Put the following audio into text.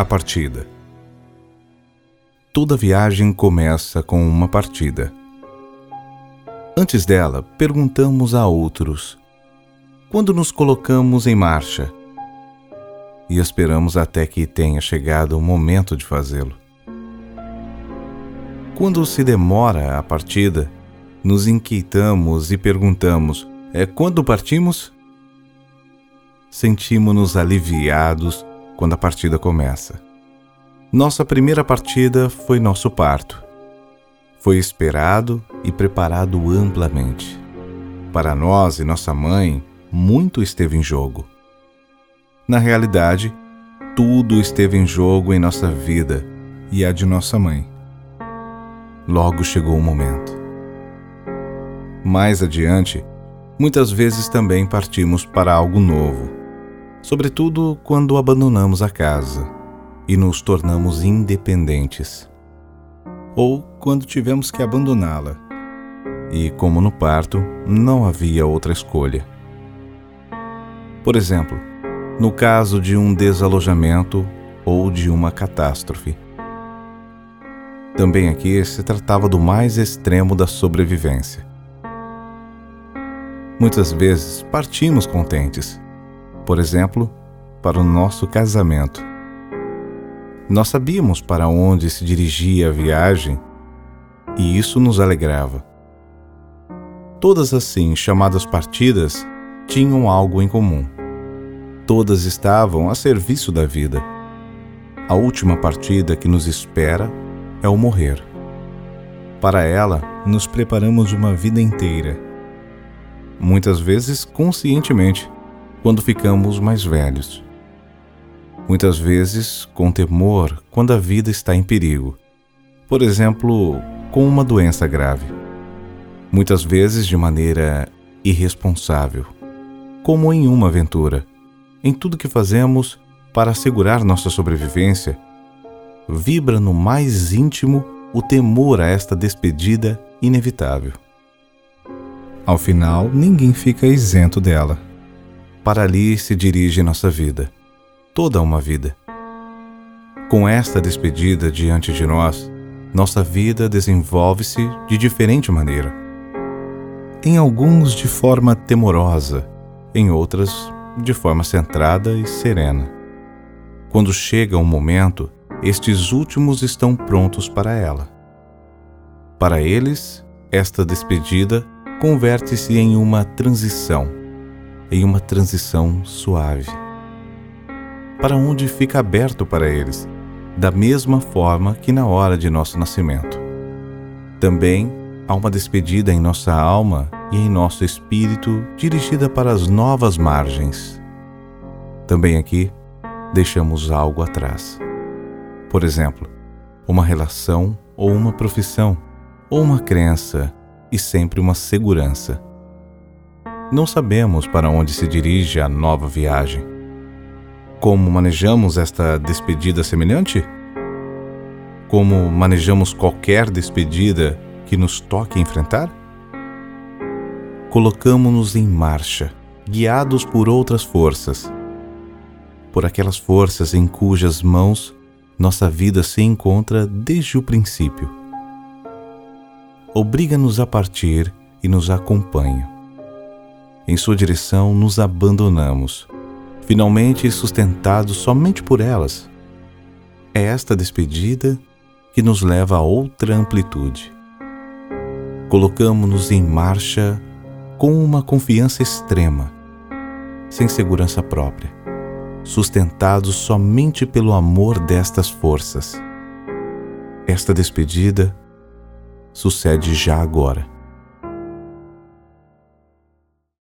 A partida. Toda viagem começa com uma partida. Antes dela, perguntamos a outros: quando nos colocamos em marcha? E esperamos até que tenha chegado o momento de fazê-lo. Quando se demora a partida, nos inquietamos e perguntamos: é quando partimos? Sentimos-nos aliviados quando a partida começa. Nossa primeira partida foi nosso parto. Foi esperado e preparado amplamente. Para nós e nossa mãe, muito esteve em jogo. Na realidade, tudo esteve em jogo em nossa vida e a de nossa mãe. Logo chegou o momento. Mais adiante, muitas vezes também partimos para algo novo sobretudo quando abandonamos a casa e nos tornamos independentes, ou quando tivemos que abandoná-la. E, como no parto, não havia outra escolha. Por exemplo, no caso de um desalojamento ou de uma catástrofe. Também aqui se tratava do mais extremo da sobrevivência. Muitas vezes partimos contentes, por exemplo, para o nosso casamento. Nós sabíamos para onde se dirigia a viagem e isso nos alegrava. Todas assim chamadas partidas tinham algo em comum. Todas estavam a serviço da vida. A última partida que nos espera é o morrer. Para ela, nos preparamos uma vida inteira. Muitas vezes conscientemente quando ficamos mais velhos. Muitas vezes com temor quando a vida está em perigo, por exemplo, com uma doença grave. Muitas vezes de maneira irresponsável, como em uma aventura. Em tudo que fazemos para assegurar nossa sobrevivência, vibra no mais íntimo o temor a esta despedida inevitável. Ao final, ninguém fica isento dela. Para ali se dirige nossa vida, toda uma vida. Com esta despedida diante de nós, nossa vida desenvolve-se de diferente maneira. Em alguns de forma temorosa, em outras de forma centrada e serena. Quando chega o um momento, estes últimos estão prontos para ela. Para eles, esta despedida converte-se em uma transição em uma transição suave. Para onde fica aberto para eles, da mesma forma que na hora de nosso nascimento. Também há uma despedida em nossa alma e em nosso espírito dirigida para as novas margens. Também aqui deixamos algo atrás. Por exemplo, uma relação ou uma profissão, ou uma crença e sempre uma segurança não sabemos para onde se dirige a nova viagem. Como manejamos esta despedida semelhante? Como manejamos qualquer despedida que nos toque enfrentar? Colocamos-nos em marcha, guiados por outras forças, por aquelas forças em cujas mãos nossa vida se encontra desde o princípio. Obriga-nos a partir e nos acompanha em sua direção nos abandonamos, finalmente sustentados somente por elas. É esta despedida que nos leva a outra amplitude. Colocamos-nos em marcha com uma confiança extrema, sem segurança própria, sustentados somente pelo amor destas forças. Esta despedida sucede já agora